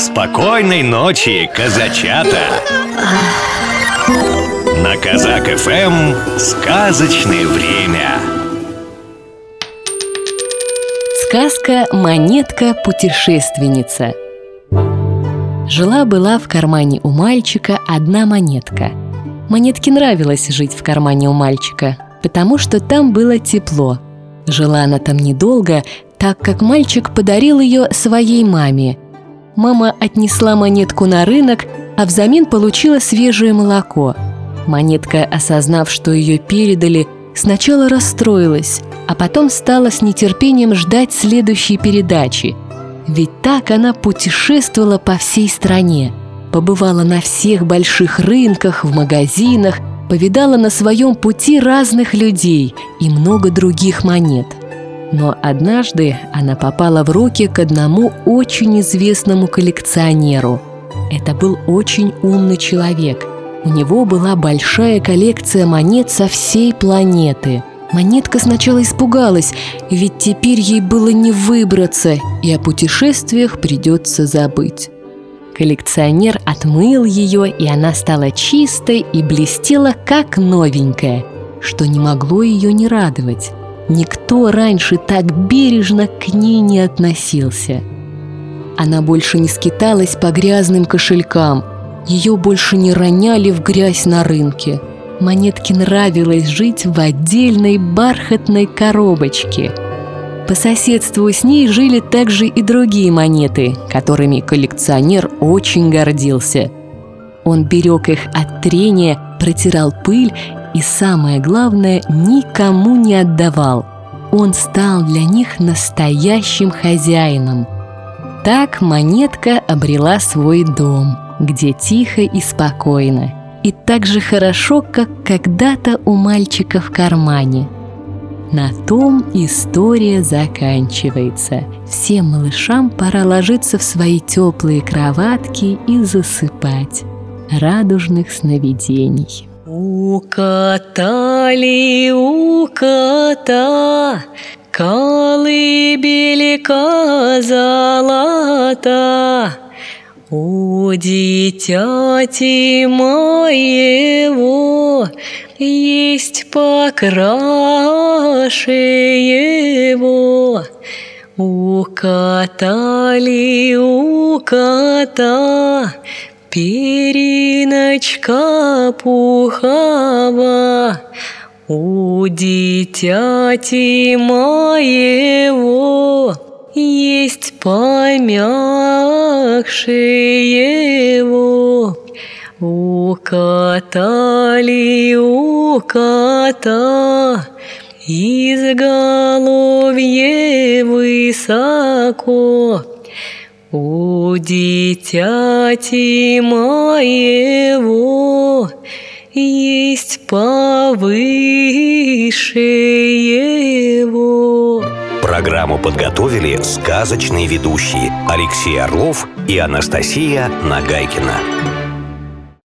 Спокойной ночи, казачата! На Казак ФМ сказочное время. Сказка «Монетка-путешественница» Жила-была в кармане у мальчика одна монетка. Монетке нравилось жить в кармане у мальчика, потому что там было тепло. Жила она там недолго, так как мальчик подарил ее своей маме. Мама отнесла монетку на рынок, а взамен получила свежее молоко. Монетка, осознав, что ее передали, сначала расстроилась, а потом стала с нетерпением ждать следующей передачи. Ведь так она путешествовала по всей стране, побывала на всех больших рынках, в магазинах, повидала на своем пути разных людей и много других монет – но однажды она попала в руки к одному очень известному коллекционеру. Это был очень умный человек. У него была большая коллекция монет со всей планеты. Монетка сначала испугалась, ведь теперь ей было не выбраться, и о путешествиях придется забыть. Коллекционер отмыл ее, и она стала чистой и блестела, как новенькая, что не могло ее не радовать. Никто раньше так бережно к ней не относился. Она больше не скиталась по грязным кошелькам, ее больше не роняли в грязь на рынке. Монетке нравилось жить в отдельной бархатной коробочке. По соседству с ней жили также и другие монеты, которыми коллекционер очень гордился. Он берег их от трения, протирал пыль и самое главное, никому не отдавал. Он стал для них настоящим хозяином. Так монетка обрела свой дом, где тихо и спокойно, и так же хорошо, как когда-то у мальчика в кармане. На том история заканчивается. Всем малышам пора ложиться в свои теплые кроватки и засыпать. Радужных сновидений. У кота ли у кота Колыбелька золота. У дитяти моего Есть покраше его У кота Периночка пухова у дитяти моего есть помягше его. У кота ли у кота изголовье высоко, у дитяти моего есть повыше его. Программу подготовили сказочные ведущие Алексей Орлов и Анастасия Нагайкина.